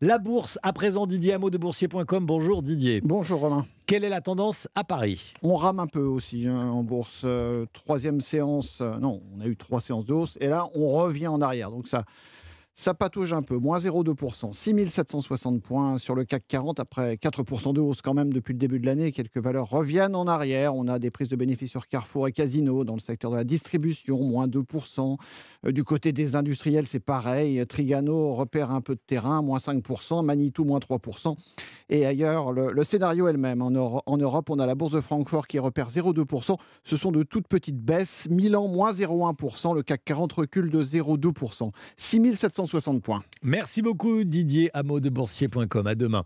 La bourse, à présent, Didier Hameau de boursier.com. Bonjour Didier. Bonjour Romain. Quelle est la tendance à Paris? On rame un peu aussi hein, en bourse. Euh, troisième séance, euh, non, on a eu trois séances de hausse, et là, on revient en arrière. Donc ça, ça patauge un peu, moins 0,2%, 6760 points sur le CAC 40 après 4% de hausse quand même depuis le début de l'année. Quelques valeurs reviennent en arrière. On a des prises de bénéfices sur Carrefour et Casino dans le secteur de la distribution, moins 2%. Euh, du côté des industriels, c'est pareil. Trigano repère un peu de terrain, moins 5%. Manitou, moins 3%. Et ailleurs, le, scénario elle-même. En, en, Europe, on a la bourse de Francfort qui repère 0,2%. Ce sont de toutes petites baisses. Milan, moins 0,1%. Le CAC 40 recule de 0,2%. 6700 60 points. Merci beaucoup Didier Hameau de Boursier.com. À demain.